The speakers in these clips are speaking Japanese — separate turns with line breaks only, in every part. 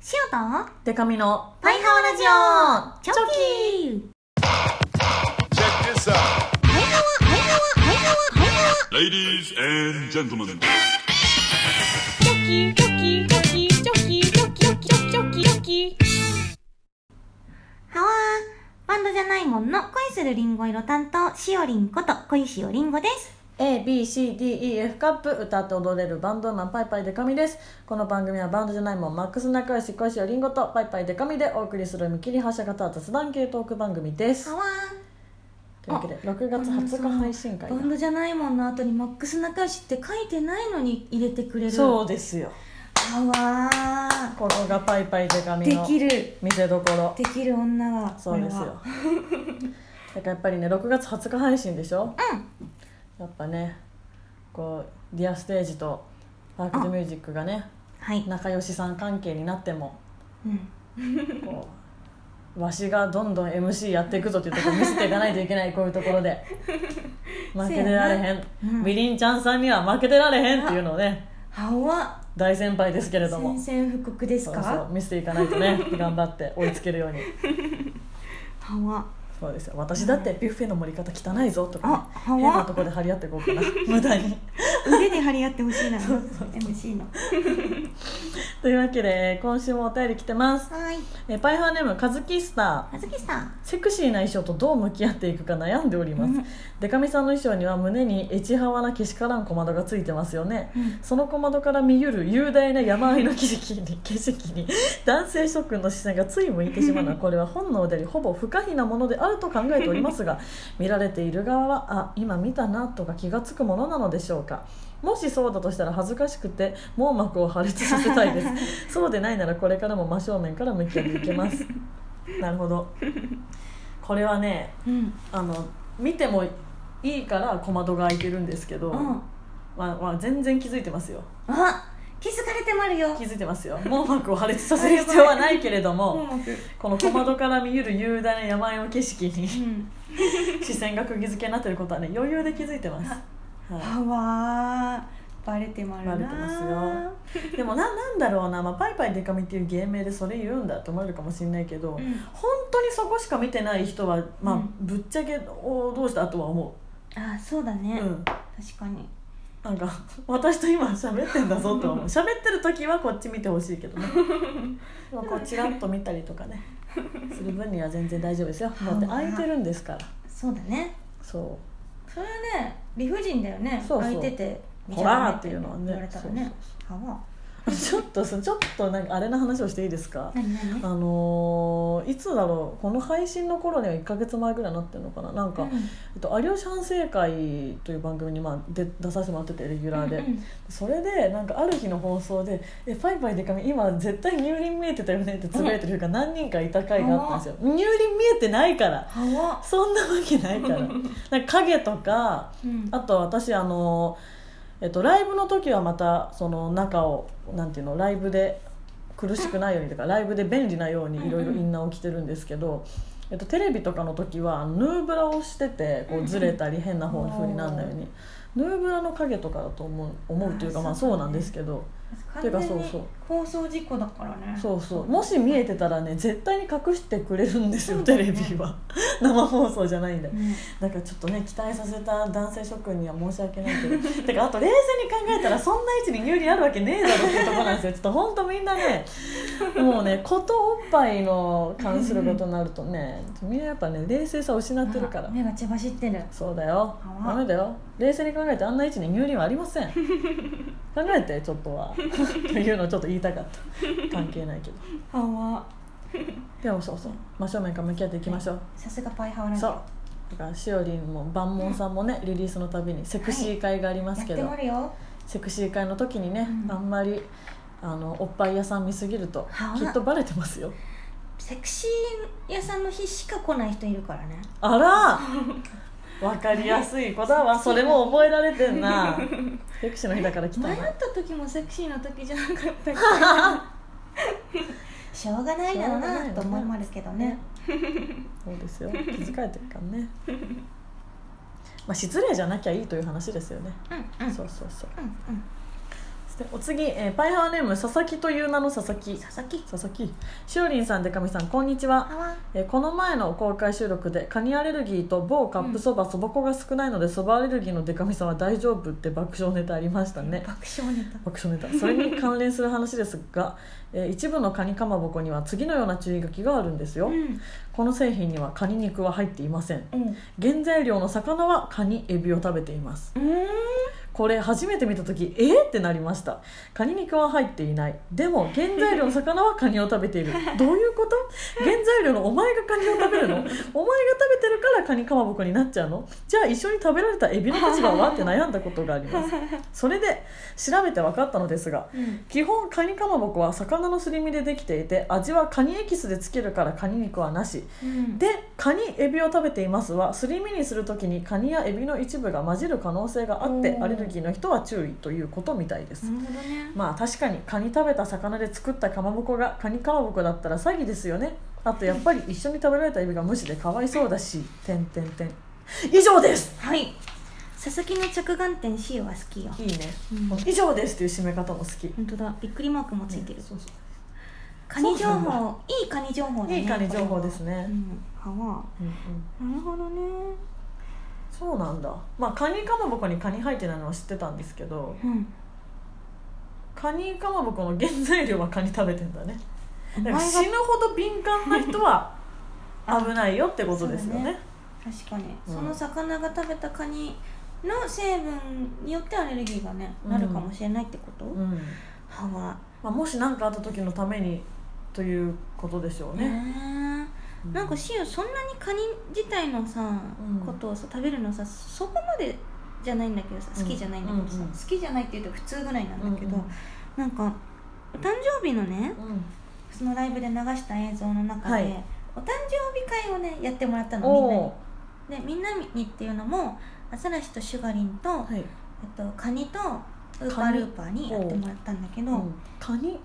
シオと
デカミの
パイハワラジオチョキ.パイハワパイハワパイハワパイハワ
Ladies and gentlemen.
チョキチョキチョキチョキチョキチョキチョキチョキチョキハワーバンドじゃないもんの恋するリンゴ色担当しおりんこと恋しおりんごです
ABCDEF カップ歌って踊れるバンドマンパイパイデカミです。この番組はバンドじゃないもんマックス仲良し恋しおりんごとパイパイデカミでお送りする見切り発車型雑談系トーク番組です。
ハワ
というわけで6月20日配信
ー
会だ
バンドじゃないもんの後にマックス仲良しって書いてないのに入れてくれる。
そうですよ。
ハワ
ここがパイパイデカ
ーで
ミの
きる。
見せどころ。
できる女は
そうですよ。だからやっぱりね6月20日配信でしょ？
うん
やっぱねこうディアステージとパーク・ド・ミュージックがね
はい。
仲良しさん関係になっても
うん。
こうわしがどんどん MC やっていくぞっていうところ見せていかないといけないこういうところで。負けてられへん、
うん。
みりんちゃんさんには負けてられへんっていうのをね
ハワ
大先輩ですけれども。
宣戦布告ですか？
そうそう見せていかないとね頑張って追いつけるように。
ハワ
そうですよ。私だってビュッフェの盛り方汚いぞとか、ね。変なとこで張り合っていこうかな。無駄に。
腕で張り合ってほしいな。MC の。
というわけで今週もお便り来てます。
はい。
えパイハーネームカズキスター。
あずきさん
セクシーな衣装とどう向き合っていくか悩んでおります、
うん。
デカミさんの衣装には胸にエチハワなけしからん小窓がついてますよね、
うん。
その小窓から見ゆる雄大な山あいの景色に景色に。男性諸君の視線がつい向いてしまうのはこれは本能でありほぼ不可避なものであると考えておりますが 見られている側はあ今見たなとか気がつくものなのでしょうか。もしそうだとしたら恥ずかしくて網膜を破裂させたいです。そうでないならこれからも真正面から向き合っていけます。なるほど。これはね
うん。
あの見てもいいから小窓が開いてるんですけど、
うん。
まあまあ、全然気づいてますよ。
あまるよ。
気づいてますよ。網膜を破裂させる必要はないけれどもこの小窓から見ゆる雄大な山あいの景色に
うん。
視線が釘付けになってることはね余裕で気づいてます、は
ハワー。バレてまるな
バレてますい、でもななんだろうな、まあ、パイパイデカミっていう芸名でそれ言うんだって思えるかもしれないけど、
うん。
本当にそこしか見てない人は、まあ
うん。
ぶっちゃけをどうしたとは思
あそうだ
う、
ね。
うん、
確かに
なんか私と今喋ってんだぞと思う。喋ってる時はこっち見てほしいけどね。ま あこうチラッと見たりとかね する分には全然大丈夫ですよ。だって空いてるんですから。
そうだね。
そ
それはね理不尽だよね。
そう
空いてて見
ほらーっていうのはね。
言われたらねハワ
う ちょっとちょっとなんかあれの話をしていいですか？あのーいつだろうこの配信の頃には1か月前ぐらいになってるのかな？なんか、
うん
えっと、有吉反省会という番組に、まあ、で出させてもらっててレギュラーで、
うんうん
それでなんかある日の放送で「えパイパイでかみ今絶対乳輪見えてたよね」ってつぶやいてる人が何人かいた回があったんですよ。乳輪見えてないから。そんなわけないから。なんか影とか
うん。
あと私あの、えっと、ライブの時はまたその中をなんていうのライブで苦しくないようにとかライブで便利なようにいろいろインナーを着てるんですけど、えっと、テレビとかの時はヌーブラをしててこうずれたり変な方風にならないように。ヌーブラの影とかだと思う思うというかまあそうなんですけど
完
ていうか
全に
そうそう。
放送事故だからね。
そうそう。もし見えてたらね絶対に隠してくれるんですよテレビは。生放送じゃないんで。
うん。
だからちょっとね期待させた男性諸君には申し訳ないけど。てかあと冷静に考えたらそんな位置に有利あるわけねえだろっていうところなんですよ。ちょっと本当みんなね もうねことおっぱいの関することになるとねみんなやっぱね冷静さを失ってるから。
目が血走ってる。
そうだよ。ダメだよ。冷静に考えてあんな位置に乳輪はありません考えてちょっとは というのをちょっと言いたかった。関係ないけど。
ハワ
でもそうそう。真正面から向き合っていきましょう。
さすがパイハワラジ
そう。
オ
だからしおりんも万門さんもねリリースのたびにセクシー会がありますけど、
やってもるよ。
セクシー会の時にね、
うん
あんまりあのおっぱい屋さん見すぎると
はあ
きっとバレてますよ。
セクシー屋さんの日しか来ない人いるからね。
あらわかりやすい子だわそれも覚えられてんな。セクシーの日だから来たな
迷った時もセクシーの時じゃなかったから しょうがないだろうなと思いまるけどね。
そうですよ。気づかれてるからね。まあ失礼じゃなきゃいいという話ですよね、
うんうん。
そうそうそう。
うんうん
お次、えーパイハワネーム佐々木という名の佐々木。
佐々木。
佐々木。しおりんさんでかみさんこんにちは。えーこの前の公開収録でカニアレルギーと某カップそばそば粉が少ないのでそばアレルギーのデカミさんは大丈夫って爆笑ネタありましたね。
爆笑ネタ。
爆笑ネタ。それに関連する話ですが、えー一部のカニかまぼこには次のような注意書きがあるんですよ、
うん。
この製品にはカニ肉は入っていません。
うん。
原材料の魚はカニエビを食べています。
うん
これ初めて見た時えー、ってなりました。カニ肉は入っていない。でも原材料の 魚はカニを食べている。どういうこと？原材料のお前がカニを食べるの？お前が食べてるからカニかまぼこになっちゃうの？じゃあ一緒に食べられたエビの立場は？って悩んだことがあります。それで調べて分かったのですが
うん。
基本カニかまぼこは魚のすり身でできていて味はカニエキスでつけるからカニ肉はなし。
うん。
でカニエビを食べていますはすり身にするときにカニやエビの一部が混じる可能性があってアレルギーの人は注意ということみたいです、
ね。
まあ確かにカニ食べた魚で作ったかまぼこがカニかまぼこだったら詐欺ですよね。あとやっぱり一緒に食べられたエビが無視でかわいそうだし。てんてんてん。以上です！
はい。佐々木の着眼点 C は好きよ。
いいね、
うん。
以上ですっていう締め方も好き。
本当だ。びっくりマークもついてる、
そうそう。
カニ情報。いいカニ情報だね
いいカニ情報ですね。
うん。は。
うんうん。
なるほどね
そうなんだ。まあカニかまぼこにカニ入ってないのは知ってたんですけど
うん。
カニかまぼこの原材料はカニ食べてんだね。だ死ぬほど敏感な人は 危ないよってことですよね。
確かに、
うん。
その魚が食べたカニの成分によってアレルギーがね、なるかもしれないってこと、
うん。
は。わ
まあ、もし何かあった時のためにということでしょう
ね。
ね、
えなんかシオそんなにカニ自体のさ、
うん。
ことをさ食べるのさそこまでじゃないんだけどさ好きじゃないんだけどさ、
うんうん
好きじゃないって言うと普通ぐらいなんだけど、
うんうん。
なんかお誕生日のね
うん。
そのライブで流した映像の中で、
はい。
お誕生日会をねやってもらったのみんなに。
お
でみんなにっていうのもアザラシとシュガリンと、
ーはい、
えっと、カニとウーパールーパーにやってもらったんだけど、
カニ？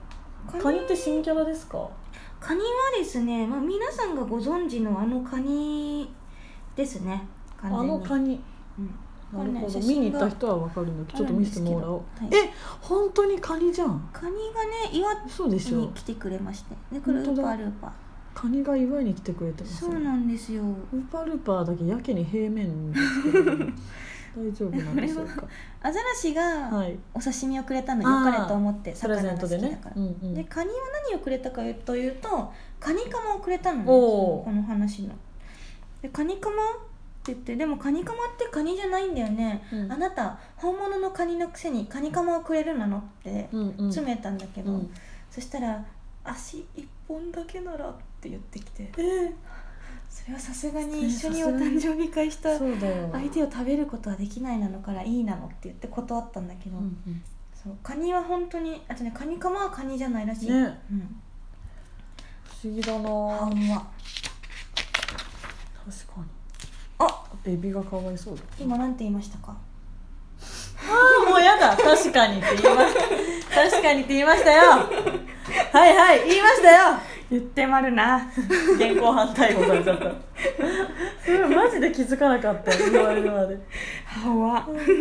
カニ
って新キャラですか？
カニはですね、まあ、皆さんがご存知のあのカニですね。
あ
に。
のカニ。
うん。
なるほど
ね
見に行った人は分かるんだけどちょっと見せてもらおう、
あるんですけど。
え本当にカニじゃん？
カニがね岩
そうでしょ
に来てくれまして。でこれウーパールーパー。
カニが祝いに来てくれてますね
そうなんですよ。
ウーパールーパーだけやけに平面ですけど、ね、大丈夫なんでしょうか？
アザラシが
はい。
お刺身をくれたのよかれと思って
プレゼ
魚が
ントでね。
好きだから、
うんうん。
でカニは何をくれたかというとカニカマをくれたのね
おー。
この話の。でカニカマって言ってでもカニカマってカニじゃないんだよね、
うん。
あなた本物のカニのくせにカニカマをくれるなのって
うんうん。
詰めたんだけど、
うん。
そしたら足一本だけならって言ってきて。
えー
それはさすがに一緒にお誕生日会した相手を食べることはできないなのからいいなのって言って断ったんだけど、
うんうん。
そう。カニは本当にあとねカニカマはカニじゃないらしい、
ね。
うん、
不思議だな。
は。
確
んわ
かに。
あ！
エビがかわいそうだ。
今なんて言いましたか？
ああもうやだ。確かにって言いました。確かにって言いましたよ。はいはい言いましたよ
言ってまるな。
現行犯逮捕されちゃった。それマジで気づかなかった。よ言われるまで。
はわ確かにっ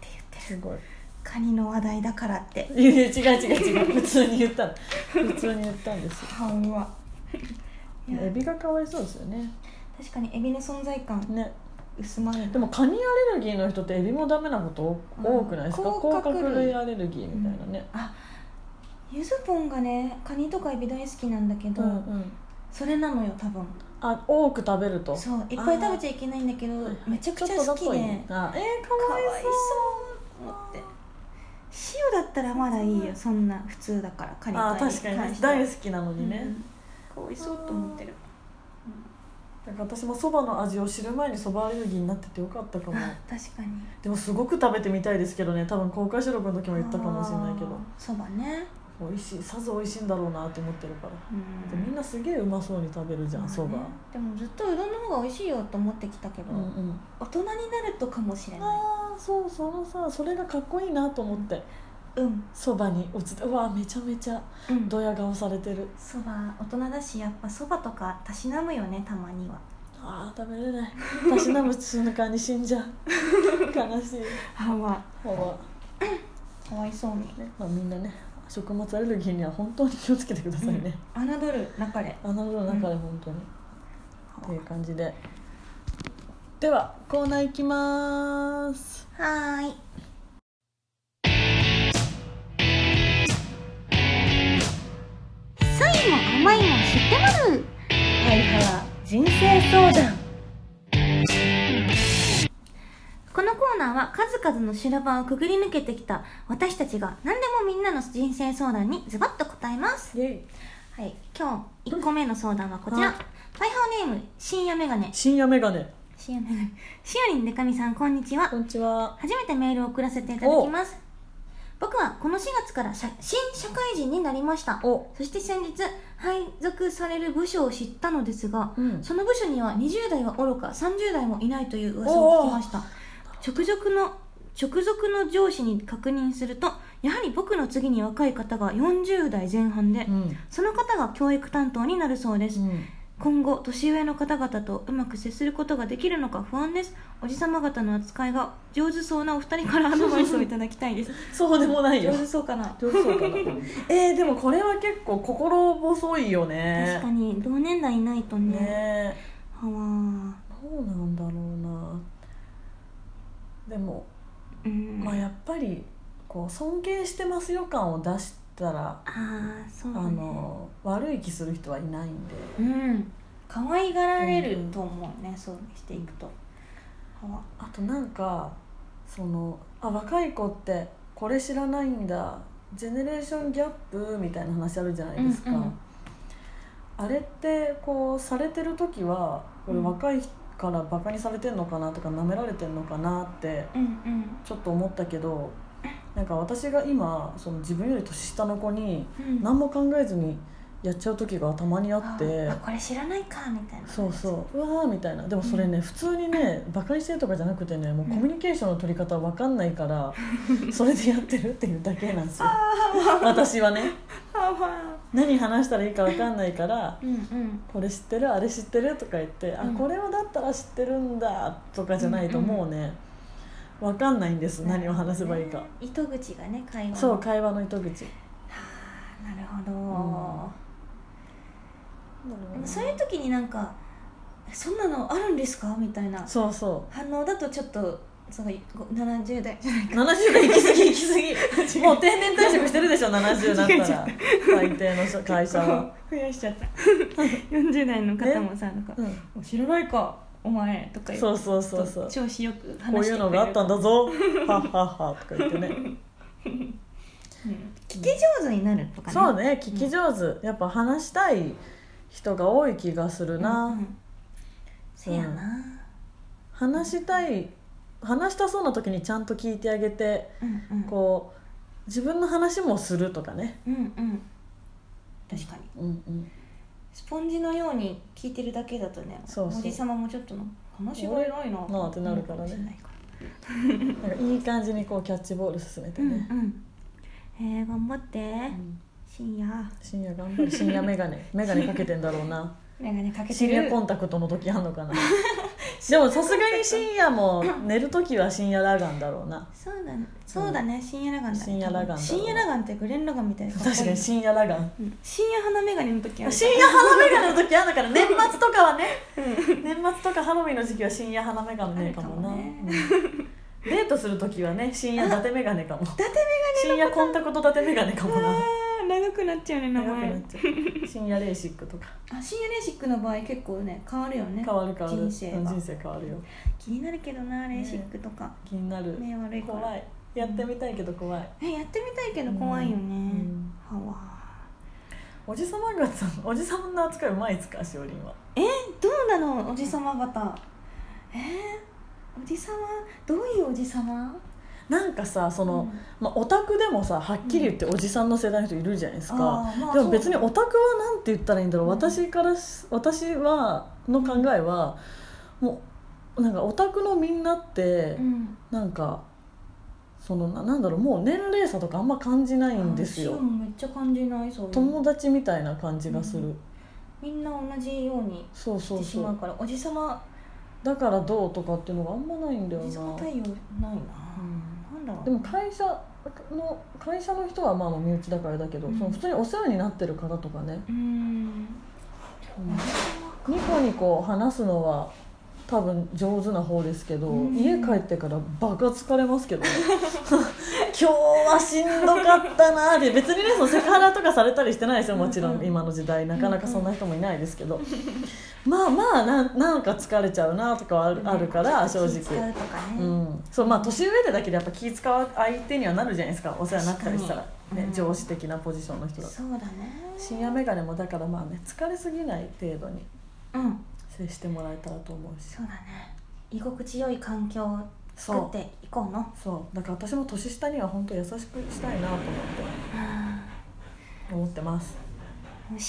て言ってる。
すごい。
カニの話題だからって。
いや違う違う違う。普通に言ったの。普通に言ったんですよ。
はんわいや。
エビがかわいそうですよね。
確かにエビの存在感。
ね。
薄まる
でもカニアレルギーの人ってエビもダメなこと多くないですか、
うん。
甲殻
類。
類アレルギーみたいなね、
あゆずぽんがねカニとかエビ大好きなんだけど、
うんうん。
それなのよ多分。
あ多く食べると？
そういっぱい食べちゃいけないんだけどめちゃくちゃ好きで。
ちょっとだといいあえー、か
かわいそう。思って塩だったらまだいいよそんな普通だからカニ
あー確かに。大好きなのにね、
うん。かわいそうと思ってる。
だから私もそばの味を知る前にそばアレルギーになっててよかったかも。
あ確かに。
でもすごく食べてみたいですけどね。多分公開収録の時も言ったかもしれないけど。
そばね
美味しいさぞ美味しいんだろうなって思ってるから。みんなすげえうまそうに食べるじゃんそば、
でもずっとうどんの方が美味しいよと思ってきたけど、
うんうん。
大人になるとかもしれない。
ああそうそのさそれがかっこいいなと思って。
うん。
そばに映ってうわめちゃめちゃ
うん。
ドヤ顔されてる。
そば大人だしやっぱそばとかたしなむよねたまには。
あー食べれない。たしなむ瞬間に死んじゃう。悲しい。
はわ。
ほら
かわいそうに。
ねまあ、みんなね食物アレルギーには本当に気をつけてくださいね、
侮るなかれ。
あなるほど中で本当に、っていう感じで。ではコーナーいきます。
はーい。酸いも甘いも知ってまる。
はいは人生相談
ーナーは数々の修羅場をくぐり抜けてきた私たちが何でもみんなの人生相談にズバッと答えます。はい。今日1個目の相談はこちら、
はい。
パイハーネーム深夜メガネ。
深夜メガネ。
深夜メガネ。しおりんでかみさんこんにちは。
こんにちは。
初めてメールを送らせていただきます。僕はこの4月から社新社会人になりました。
お。
そして先日配属される部署を知ったのですが、
うん。
その部署には20代はおろか30代もいないという噂を聞きました直属の直属の上司に確認するとやはり僕の次に若い方が40代前半で、
うん、
その方が教育担当になるそうです、
うん、
今後年上の方々とうまく接することができるのか不安です。おじさま方の扱いが上手そうなお二人からアドバイスをいただきたいです。
そうでもないよ。
上手そうかな？
上手そうかな。えー、でもこれは結構心細いよね。
確かに同年代いないとね。
ね。
はわ
どうなんだろうなでも、
うん。
まあやっぱりこう尊敬してますよ感を出したら
ああそうだ
あ
ね
の悪い気する人はいないんで。
うん。可愛がられると思うね、そうしていくと。
あとなんかそのあ若い子ってこれ知らないんだジェネレーションギャップみたいな話あるじゃないですか、
うんうん。
あれってこうされてる時はこれ
うん。
若いからバカにされてんのかなとか舐められてんのかなってちょっと思ったけどなんか私が今その自分より年下の子に
うん。
何も考えずにやっちゃう時がたまにあって
あこれ知らないかみたいな。
そうそう。うわーみたいな。でもそれね、普通にねバカにしてるとかじゃなくてねもうコミュニケーションの取り方わかんないから、それでやってるっていうだけなんですよ。私はね。何話したらいいかわかんないから
うんうん。
これ知ってる？あれ知ってる？とか言って、
うん。
あこれをだったら知ってるんだとかじゃないと
うんうん
もうねわかんないんです。何を話せばいいか、
糸口がね会話の。
そう会話の糸口。
はあなるほど、そういう時になんか「そんなのあるんですか?」みたいな
そうそ
反応だとちょっとそのご70代じゃないう
70代行き過ぎ。行き過ぎもう定年退職してるでしょ？70だったら。最低の会社は、
増やしちゃった40代の方もさなんか
うん、「
知らないか？お前」とか言って
そうそうそうそう。
調子よく話して
こういうのがあったんだぞ。はっはっはとか言ってね。
うん。聞き上手になるとかね。
そうね聞き上手。やっぱ話したい人が多い気がするな、
うんうん。せやな。
話したい話したそうな時にちゃんと聞いてあげて
うんうん。
こう自分の話もするとかね。
うんうん。確かに。
うんうん。
スポンジのように聞いてるだけだとね
そう
おじさまもちょっとが偉いな
なあってなるからね。
思うもしれないから。
なんかいい感じにこうキャッチボール進めてね、
うんうん。えー、頑張って、
うん
深夜。
深夜頑張る深夜メガネ。メガネかけてんだろうな。
メガネかけて
深夜
る
コンタクトの時あんのかな。でもさすがに深夜も寝る時は深夜裸眼だろうな。
そうだね。そうだね。深夜裸眼だね。
深夜裸眼だろう
深夜裸眼ってグレン・ラガンみたいな
確かに深夜裸眼
うん。深夜鼻メガネの時ある。
深夜花眼鏡の時あるから 年末とかはね。年末とかハロウィンの時期は深夜花眼鏡ねえかもな。
ね。
うん。デートする時はね深夜伊達眼鏡かも。
伊達メ
深夜コンタクト伊達眼鏡かもな
長くなっちゃうね名
長くなっ
前
ちゃう。深夜レーシックとか。
あ深夜レーシックの場合結構ね変わるよね。
変わる変わる。
人生
人生変わるよ。
気になるけどなレーシックとか、
気になる。
目悪いから。
怖い。やってみたいけど怖い。
えやってみたいけど怖いよね、
うん。
はわ。
おじさまがさおじさまの扱いうまいっすかしおりんは。
えどうなのおじさま方。えー、おじさま？どういうおじさま？
なんかさその、
うん。
まあ、オタクでもさはっきり言っておじさんの世代の人いるじゃないですか、
まあ
でも別にオタクはなんて言ったらいいんだろう、
うん。
私からし私はの考えはもうなんかオタクのみんなって、
うん。
なんかそのななんだろうもう年齢差とかあんま感じないんですよ。
めっちゃ感じないそう
友達みたいな感じがする、
うん。みんな同じように
そう
し
そうそう。
てしまうからおじさま
だからどうとかっていうのがあんまないんだよな。
おじさま対応ないな、
うん
だ。
でも会社の会社の人はまあまあ身内だからだけど、
うん。
その普通にお世話になってる方とかね、
うん。
ニコニコ話すのは多分上手な方ですけど、
うん。
家帰ってからバカ疲れますけどね 今日はしんどかったなって別にねそのセクハラとかされたりしてないですよもちろん、
うんうん。
今の時代。なかなかそんな人もいないですけど、まあまあなんなんか疲れちゃうなとかはある,、あるから正直。うん、そうまあ年上でだけどやっぱ気使う相手にはなるじゃないですか。お世話になったりしたら、ね
うん。
上司的なポジションの人だと
そうだね。
深夜眼鏡もだからまあね疲れすぎない程度に
うん。
接してもらえたらと思うし。
そうだね。居心地よい環境を作っていこうの？
そう。だから私も年下には本当優しくしたいなと思って。思ってます。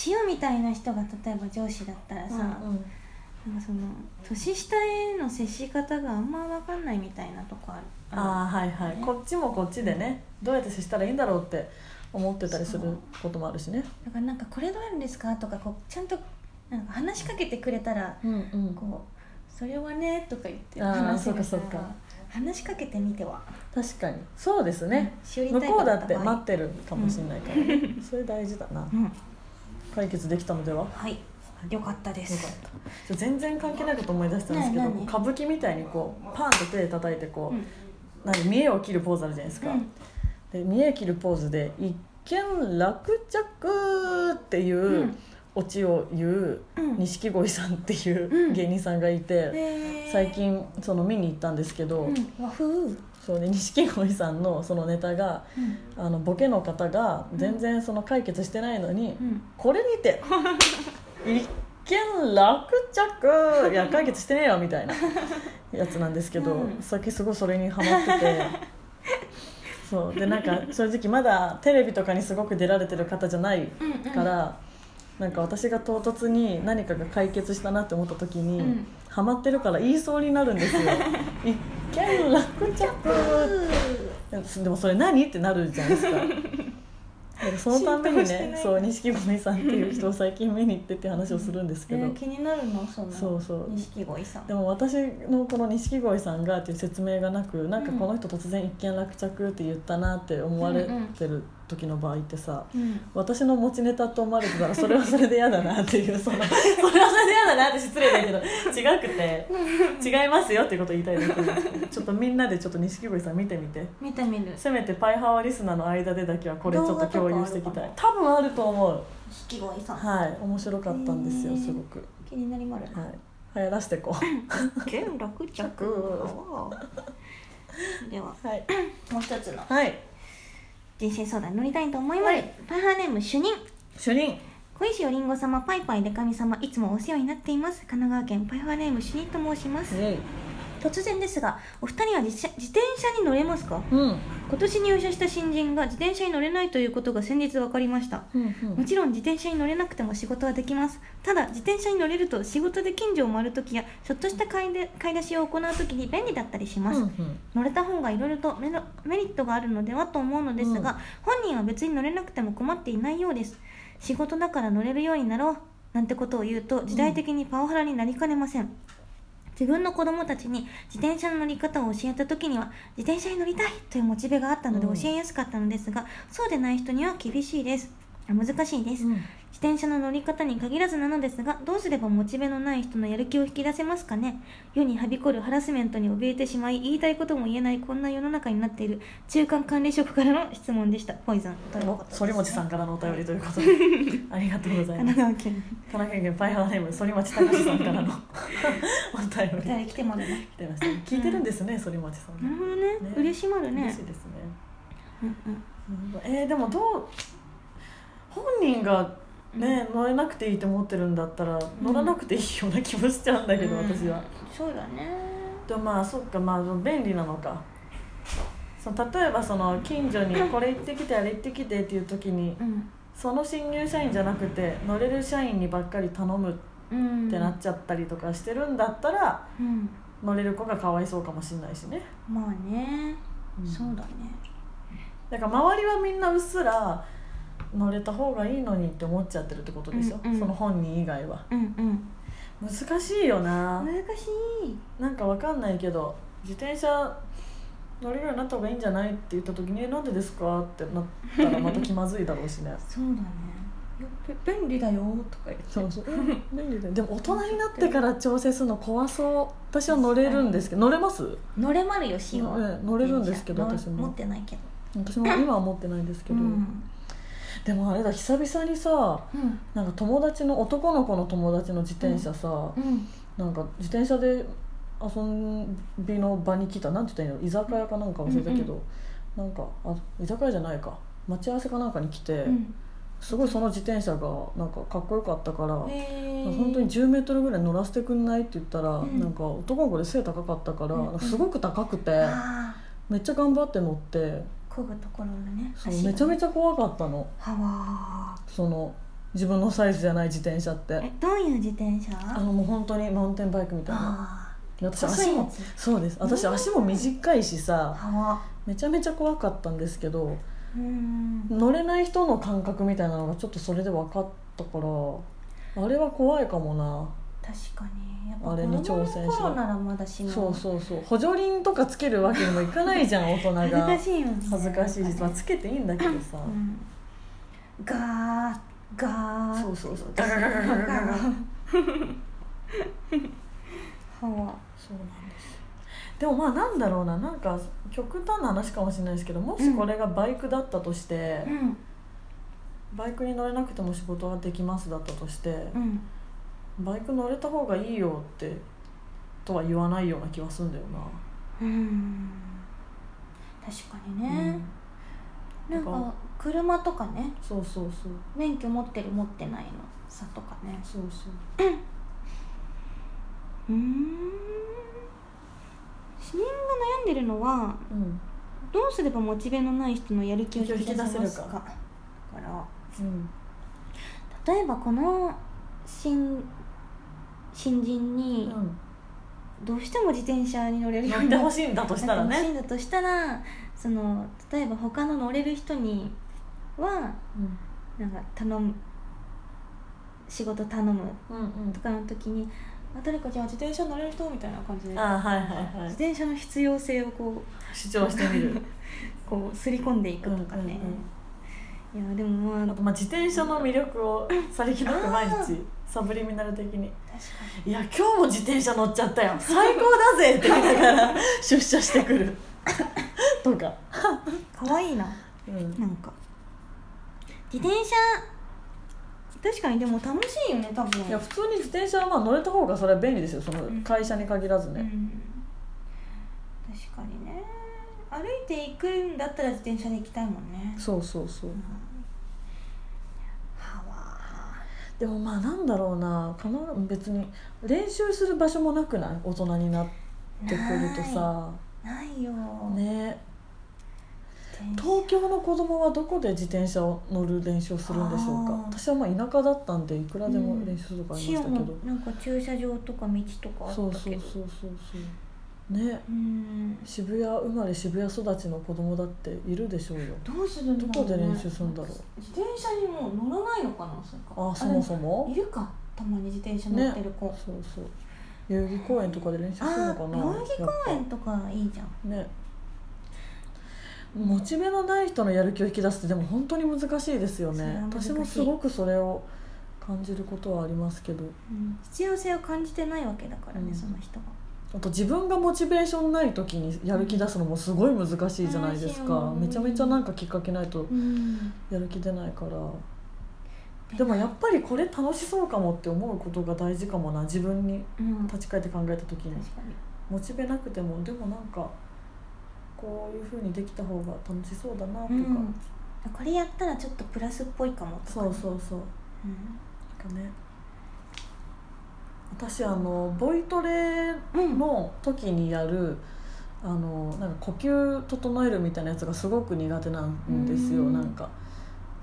塩みたいな人が例えば上司だったらさ、
うんうん。
なんかその年下への接し方があんま分かんないみたいなとこある。
ああはいはい。
ね。
こっちもこっちでねどうやって接したらいいんだろうって思ってたりすることもあるしね。
だからなんかこれどうやるんですかとかこうちゃんとなんか話しかけてくれたら
うんうん。
こうそれはねとか言って話せる
そうかそうか
話しかけてみては？
確かに。そうですね。
知り
向
こ
うだったて待ってるかもしれないから。ね それ大事だな。
うん。
解決できたのでは？よ
はい。よかったです。
かった。ちょ全然関係ないこと思い出したんですけど歌舞伎みたいにこうパンと手で叩いてこう、
うん。
何見栄を切るポーズあるじゃないですか、
うん。
で見栄切るポーズで「一見落着」っていううんオチを言う
うん。
錦鯉さんっていううん。芸人さんがいて、最近その見に行ったんですけど、
うん。和風？うん
そうで錦鯉さんのそのネタがあのボケの方が全然その解決してないのに、
うん。
これにて 一見落着。いや解決してねえよみたいなやつなんですけど、
うん。
さっきすごいそれにハマってて。そう。でなんか正直まだテレビとかにすごく出られてる方じゃないから、なんか私が唐突に何かが解決したなって思った時に、
うん。
ハマってるから言いそうになるんですよ。一見落着でもそれ何？ってなるじゃないですか。そのためにねそう錦鯉さんっていう人を最近見に行ってって話をするんですけど、
えー気になるの？その
そうそう。
錦鯉さん。
でも私のこの錦鯉さんがっていう説明がなくなんかこの人突然一見落着って言ったなって思われてる時の場合ってさ、
うん。
私の持ちネタと思われてたらそれはそれで嫌だなっていう そのそれはそれで嫌だなって失礼だけど違くて違いますよってことを言いたいだけですけどちょっとみんなでちょっと錦鯉さん見てみて。
見てみる。
せめてパイハワリスナーの間でだけはこれちょっと共有してい。きたい多分あると思う。
錦鯉さん。
はい面白かったんですよすごく。
気になりまるな
はい。流行らしてこう。
剣楽着？では
はい。
もう一つの。
はい
人生相談に乗りたいと思います、
はい。
パイハーネーム主任。
主任。
小石よりんご様パイパイでかみ様いつもお世話になっています。神奈川県パイハーネーム主任と申します。
イエイ
突然ですがお二人は自車自転車に乗れますか？
うん。
今年入社した新人が自転車に乗れないということが先日分かりました。
うん
もちろん自転車に乗れなくても仕事はできます。ただ自転車に乗れると仕事で近所を回るときやちょっとした買いで買い出しを行うときに便利だったりします、
うんうん。
乗れた方がいろいろとメリットがあるのではと思うのですが、
うん。
本人は別に乗れなくても困っていないようです。仕事だから乗れるようになろうなんてことを言うと時代的にパワハラになりかねません、自分の子供たちに自転車の乗り方を教えた時には自転車に乗りたいというモチベがあったので
うん。
教えやすかったのですが、そうでない人には厳しいです。あ難しいです、
うん。
自転車の乗り方に限らずなのですがどうすればモチベのない人のやる気を引き出せますかね？世にはびこるハラスメントに怯えてしまい言いたいことも言えないこんな世の中になっている中間管理職からの質問でした。ポイズン
反町さんからのお便りということで。ありがとうござい
神
ます。
奈川県。
神奈川県パイハワネーム反町隆史さんからの お便り。
誰来てもら
ましたね。聞いてるんですね反町さん
なるほどね。
ね。
嬉しまるね。
嬉しいですね。
うん。うん。
えーでもどう本人がね乗れなくていいと思ってるんだったら乗らなくていいような気もしちゃうんだけど、
うん。
私は。
そうだね。
でもまあそっかまあ便利なのか。その例えばその近所にこれ行ってきてあれ行ってきてっていう時に
うん。
その新入社員じゃなくて乗れる社員にばっかり頼むっ
うん。
てなっちゃったりとかしてるんだったら
うん。
乗れる子がかわいそうかもしれないしね、
まあね、
うん。
そうだね。
だから周りはみんなうっすら乗れた方がいいのにって思っちゃってるってことでしょ、
うんうん。
その本人以外は。
うんうん。
難しいよな。
難しい。
なんかわかんないけど自転車乗れるようになった方がいいんじゃないって言った時に「えなんでですか?」ってなったらまた気まずいだろうしね。
そうだね。便利だよとか言って。
そうそう。便利だよ。でも 大人になってから調整するの怖そう。私は乗れるんですけど。乗れます？
乗れまるよしは、
ね乗れるんですけど私も。
乗持ってないけど。
私も今は持ってないんですけど、
うん
でもあれだ久々にさ
うん。
なんか友達の男の子の友達の自転車さ、
うん。
なんか自転車で遊びの場に来たなんて言ったらいいの？居酒屋かなんか忘れたけど、なんかあ居酒屋じゃないか。待ち合わせかなんかに来て、
うん。
すごいその自転車がなんかかっこよかったから、
へー。
本当に1 0ルぐらい乗らせてくんない？って言ったら、
ん。
なんか男の子で背高かったから、
うん
かすごく高くて、
あ
めっちゃ頑張って乗って
ー漕ぐところのね
そうめちゃめちゃ怖かったの。
はわ
その自分のサイズじゃない自転車って。
ーえどういう自転車？
あのもう本当にマウンテンバイクみたいな。私足もそうです。私足も短いし
ー
さめちゃめちゃ怖かったんですけど
うん。
乗れない人の感覚みたいなのがちょっとそれで分かったからあれは怖いかもな
確かに。やっぱ
あれに挑戦しろ
ならまだしも。
そうそうそう。補助輪とかつけるわけにもいかないじゃん 大人が。
恥ずかしいよね。
恥ずかしいし、まあ、つけていいんだけどさ、
うん。ガーガー。
そうそうそう。ガガガガガガガガ。
は。わ
そうなんです。でもまあなんだろうな。なんか極端な話かもしれないですけどもしこれがバイクだったとして、
うん。
バイクに乗れなくても仕事ができますだったとして、
うん
バイク乗れた方がいいよってとは言わないような気はするんだよな、
うん。確かにね、なん
なん
か車とかね。
そうそうそう。
免許持ってる持ってないの。差とかね。
そうそう。
うん。死人が悩んでるのは
うん。
どうすればモチベのない人のやる気を引き出せ
るか
だから。
うん。
例えばこの新新人にどうしても自転車に乗れるよう
乗って
になっ
ほしいんだとしたら
なってほしい
ね
んだとしたらその例えば他の乗れる人には
うん。
なんか頼む仕事頼む
うんうん。
とかの時にあ誰かじゃあ自転車乗れる人みたいな感じで。
あはいはい
自
はい。
転車の必要性をこ
主張してみる。
う こうすり込んでいくとかね、
うんうんうん。
いやでもまあ
あとまあ自転車の魅力をさりげなく毎
あ
日サブリミナル的に。
確か「
いや今日も自転車乗っちゃったよ。最高だぜ!」って言いながら 出社してくる。とか、
に可愛いな。
うん。
なんか。自転車確かにでも楽しいよね多分。
いや普通に自転車はまあ乗れた方がそれは便利ですよ。その会社に限らずね、
うん、確かにね。歩いて行くんだったら自転車で行きたいもんね。
そうそうそう。
はわ
でもまあなんだろうなかな別に練習する場所もなくない？大人になってくるとさ。
ないよ、
ね。東京の子供はどこで自転車を乗る練習をするんでしょうか？私はまあ田舎だったんでいくらでも練習するとかありましたけど、
もなんか駐車場とか道とかあったけど。
そうそうそうそうそうね。
うん。
渋谷生まれ渋谷育ちの子供だっているでしょうよ。
どうするんだろう、ね、
どこで練習するんだろう。
自転車にもう乗らないのかなそれか。
あそもそ
で
も
いるか。たまに自転車乗ってる子、
そうそう。代々木公園とかで練習するの
あ
かな
代々木公園とかいいじゃん。
ぱね。モチベのない人のやる気を引き出すってでも本当に難しいですよね。私もすごくそれを感じることはありますけど。
うん。必要性を感じてないわけだからね、
うん。
その人が
あと自分がモチベーションない時にやる気出すのもすごい難しいじゃないですか、
うん
めちゃめちゃなんかきっかけないと
うん
やる気出ないから。でもやっぱりこれ楽しそうかもって思うことが大事かもな自分に。
うん。
立ち返って考えた時に。モチベなくてもでもなんかこういう風にできた方が楽しそうだなとか、
うん。これやったらちょっとプラスっぽいかもとかね、
そうそうそう。
うん
なんかね私あのボイトレの時にやる、あのなんか呼吸整えるみたいなやつがすごく苦手なんですよ。
うん。
なんか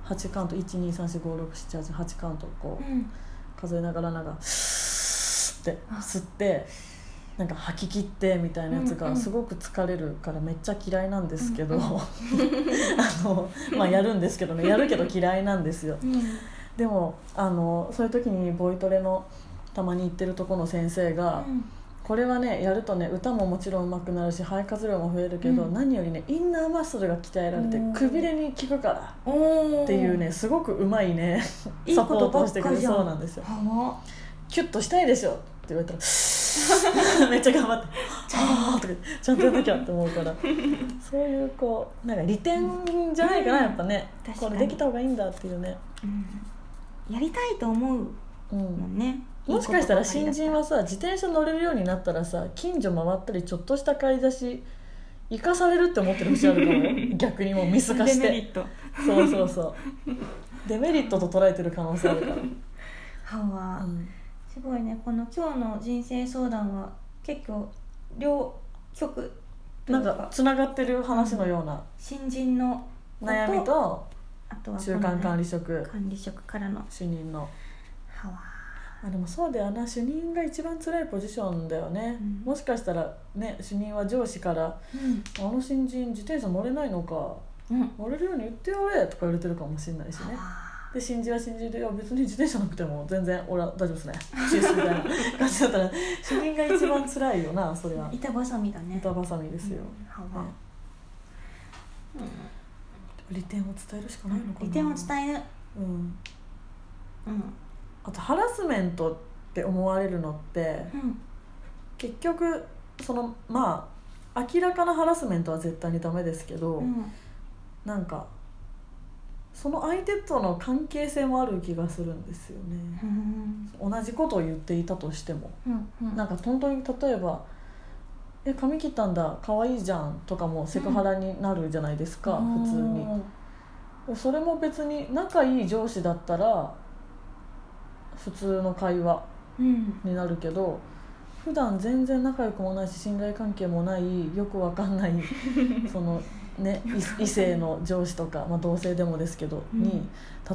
8カウント123456788カウントこう
うん。
数えながらなんかスーって吸ってなんか吐き切ってみたいなやつがすごく疲れるからめっちゃ嫌いなんですけど、あのまあやるんですけどね。やるけど嫌いなんですよ。
うん。
でもあのそういう時にボイトレのたまに行ってるとこの先生が、これはねやるとね歌ももちろん上手くなるし肺活量も増えるけど、
うん。
何よりねインナーマッスルが鍛えられて
うん。
くびれに効くから
お
っていうねすごくうまいねサポートしてくれそうなんですよ。
は
キュッとしたいでしょって言われたら めっちゃ頑張って「はあ」とかちゃんとやんなきゃって思うから。そういうこうなんか利点じゃないかなやっぱね。これできた方がいいんだっていうね、
うん。やりたいと思う
うん
もん。ね
もしかしたら新人はさ自転車乗れるようになったらさ近所回ったりちょっとした買い出し生かされるって思ってる節あるかもよ。逆にもう見透かし
デメリ
て
ット。
そうそうそう。デメリットと捉えてる可能性あるから、
歯は、
うん。
すごいねこの今日の人生相談は結構両極
な
うんか
かつながってる話のような
新人の
悩みと
あとは
中間管
理
理職。
管理職からの
主任の。
歯は
あでもそうだよな。主任が一番辛いポジションだよね、
うん。
もしかしたらね主任は上司から「
うん。
あの新人自転車乗れないのか
うん。
乗れるように言ってやれ」とか言われてるかもしれないしね。
は
で新人は新人で「いや別に自転車なくても全然俺は大丈夫ですね。チース」みたいな感じだったら。主任が一番辛いよなそれは。
板挟みだね。
板挟みですよ、
うん。
ね。利点を伝えるしかないのかな。
利点を伝える。
うん。
うん
あとハラスメントって思われるのって
うん。
結局そのまあ明らかなハラスメントは絶対にダメですけど、
うん。
なんかその相手との関係性もある気がするんですよね、
うん。
同じことを言っていたとしても。
うん。うん。
なんか本当に例えば「え髪切ったんだ。可愛いじゃん」とかもセクハラになるじゃないですか、普通に。それも別に仲いい上司だったら普通の会話
うん。
になるけど普段全然仲良くもないし信頼関係もないよくわかんない そのね異異性の上司とか、まあ、同性でもですけど、
うん。
に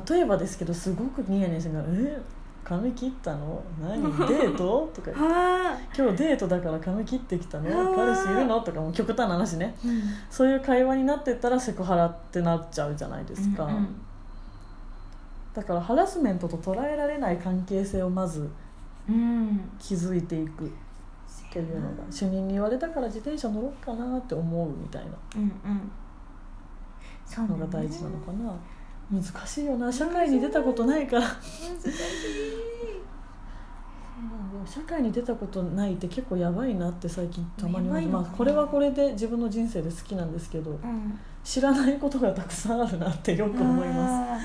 例えばですけどすごくニヤニヤしながら「え髪切ったの？何？デート?」とか
はあ「
今日デートだから髪切ってきたの？彼氏いるの?」とかも極端な話ね。
うん。
そういう会話になってったらセクハラってなっちゃうじゃないですか、
うんうん
だからハラスメントと捉えられない関係性をまず
うん。
築いていく。というのが。主任に言われたから自転車乗ろうかなって思うみたいな。
そう
のが大事なのかな、難しいよな。社会に出たことないから。
難しい。
でも社会に出たことないって結構やばいなって最近たまに思う。まあ、これはこれで自分の人生で好きなんですけど
うん。
知らないことがたくさんあるなってよく思いま
あ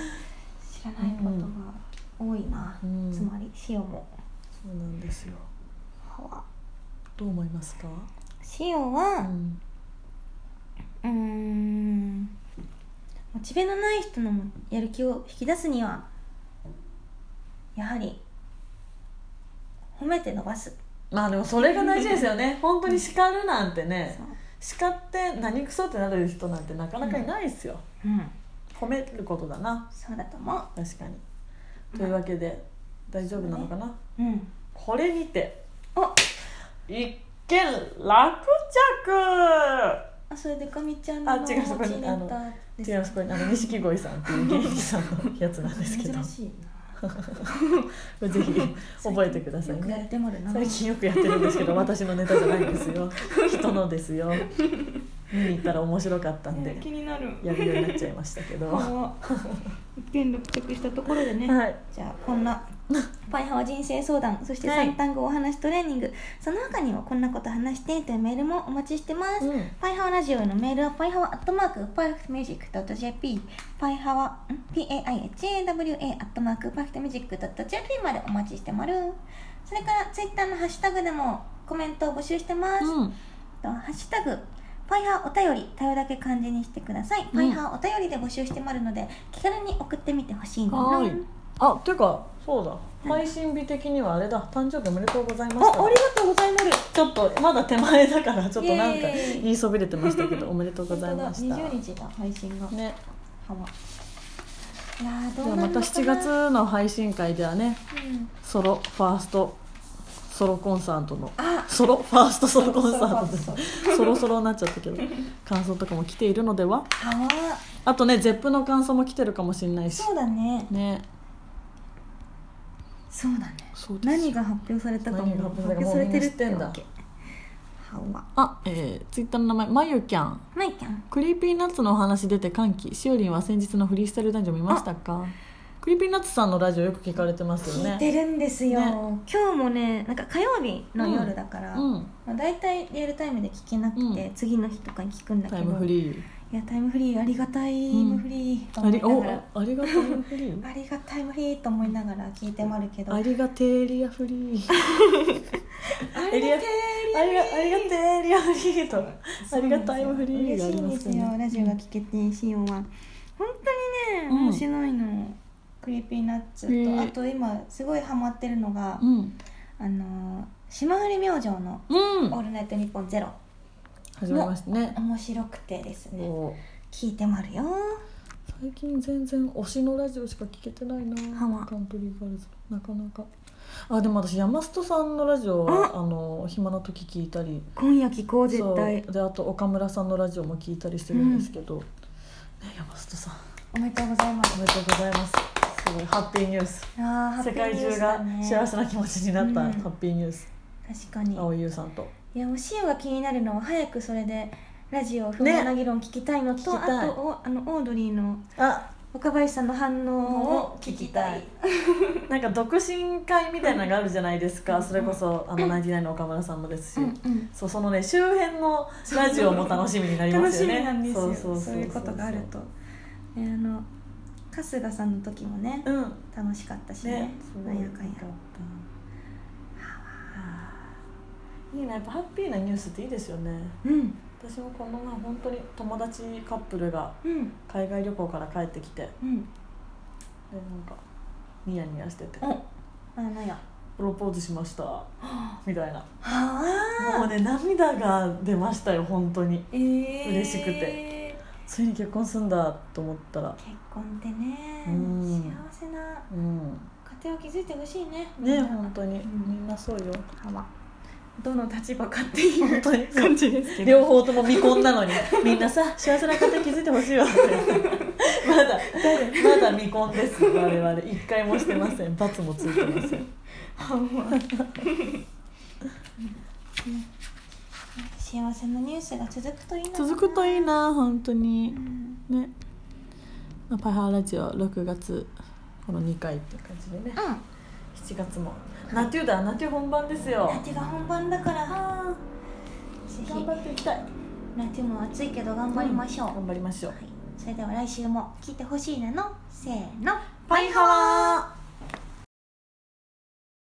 ー知らないことが多いな、
す、うん、
つまり塩も。
そうなんですよ。
は。
どう思いますか、
塩
う
は
ん。
うーん。モチベのない人のやる気を引き出すにはやはり褒めて伸ばす。
まあでもそれが大事ですよね。本当に叱るなんてね。
そう。
叱って何クソってなる人なんてなかなかいないですよ、
うん
褒めることだな。
そうだと思う。
確かに。というわけで大丈夫なのかな、
うん。
これにて。
お。
一見落着。
あそれでかみちゃんの
あ違うそこに
持ちネタです
違いますこれあの錦鯉さんっていう芸人さんのやつなんですけど。
珍しいな。
ぜひ覚えてくださいね。最近よくやってるんですけど私のネタじゃないんですよ。人のですよ見に行ったら面白かったんで
気になる。
やるようになっちゃいましたけど。は
一見落着したところでね、
い。
じゃあこんなぱいはわ人生相談そして
はい。
三単語お話トレーニング、その他にもこんなこと話してというメールもお待ちしてます、
うん。
ぱいはわラジオへのメールはパイハワアットマークパーフェクトミュージック .jp パイハワん？PAIHAWA アットマーク perfectmusic .jp までお待ちしてまるそれからツイッターのハッシュタグでもコメントを募集してます、
うん。
とハッシュタグパイハーお便り頼るだけ漢字にしてください、パイハーお便りで募集してまるので気軽に送ってみてほしいの。
はい。
よ
あっていうかそうだ。配信日的にはあれだ。誕生日おめでとうございました。
あありがとうございます。
ちょっとまだ手前だからちょっとなんか言いそびれてましたけどおめでとうございました。
本当だ。20日だ配信が。
ね。
はわいやーどうなるのかな。
7月の配信会ではね
うん。
ソロファーストソロコンサートの。
あ。
ソロファーストソロコンサート。でそろそろになっちゃったけど。感想とかも来ているのでは。あ。とね Zepp の感想も来てるかもしれないし。
そうだね。
ね。
そうだね。何が発表されたかも
何が発表されたか
発表されてるっ
てんだ。あえー、ツイッターの名前まゆきゃん。
まいちゃん。
Creepy Nuts のお話出て歓喜。しおりんは先日のフリースタイルダンジョン見ましたか？クリーピーナッツさんのラジオよく聞かれてますよね。
聞いてるんですよ、
ね。
今日もねなんか火曜日の夜だから、
うん。
まあ、大体リアルタイムで聞けなくて、
う
次の日とかに聞くんだけど
タイムフリー。
いやタイムフリーありがたいタイムフリーと
ありお
思いながら、
ありがタイムフリー。
ありがたいム フリーと思いながら聞いてもあるけど。
ありがテーリアフリー。
あ
りがありがテーリアフリーとありがタイムフリーがありま
嬉しいんですすよ
ね
ラジオが聞けてシオンは。本当にね
うん。
面白いの、 Creepy Nuts と、あと今すごいハマってるのが、
うん。
あの霜降り明星の「
うん。
オールナイトニッポンゼロ
始まりましたね。
面白くてですね。
お。
聞いてもあるよ。
最近全然推しのラジオしか聞けてないな。カントリーガールズ。なかなか。あでも私山里さんのラジオはあの暇な時聞いたり。
今夜聞こう絶対。
であと岡村さんのラジオも聞いたりしてるんですけど、ね、山里さん。
おめでとうございます。
おめでとうございますすごいハッピーニュース。世界中が幸せな気持ちになった
うん
ハッピーニュース、
確かに。
青井優さんと。
いやもうシオが気になるのは早くそれでラジオ「不毛な議論」聞きたいのと、
聞きたい
あとおあのオードリーの
あ。
若林さんの反応を聞きたい。
なんか独身会みたいなのがあるじゃないですか。それこそあのナインティナインの岡村さんもですし、
うんうん。
そうそのね周辺のラジオも楽しみになりま
楽し
すよね。
みなんですよ。
そう
そう
そう
いうことがあると。ねあの春日さんの時もね
うん。
楽しかったしね。
ね。
ないんやかんや。
いいなやっぱハッピーなニュースっていいですよね。
うん。
私もこのな本当に友達カップルが
うん。
海外旅行から帰ってきてで
うん。
なんかニヤニヤしてて
おあなんや。
プロポーズしました。みたいな。
はあ。
もうね涙が出ましたよ本当に。
えー、
嬉しくてついに結婚すんだと思ったら。
結婚ってね
うん。
幸せな
うん。
家庭を築いてほしいね。
ね本当に、
うん。
みんなそうよ。
どの立場かっていう
本当に
感じですけど。
両方とも未婚なのに。みんなさ幸せな家庭築いてほしいわ。まだまだ未婚です。我々。一回もしてません。罰もついてません
幸せなニュースが続くといいな。
続くといいな本当に。
うん。
ね。まあパイハーラジオ6月この2回っていう感じでね。
うん。
7月も。ナテューだナテュー本番ですよ。
夏が本番だから。
頑張っていきたい。
夏も暑いけど頑張りましょう、
頑張りましょう。
はい、それでは来週も聞いてほしいなの？せーの。
パイハワー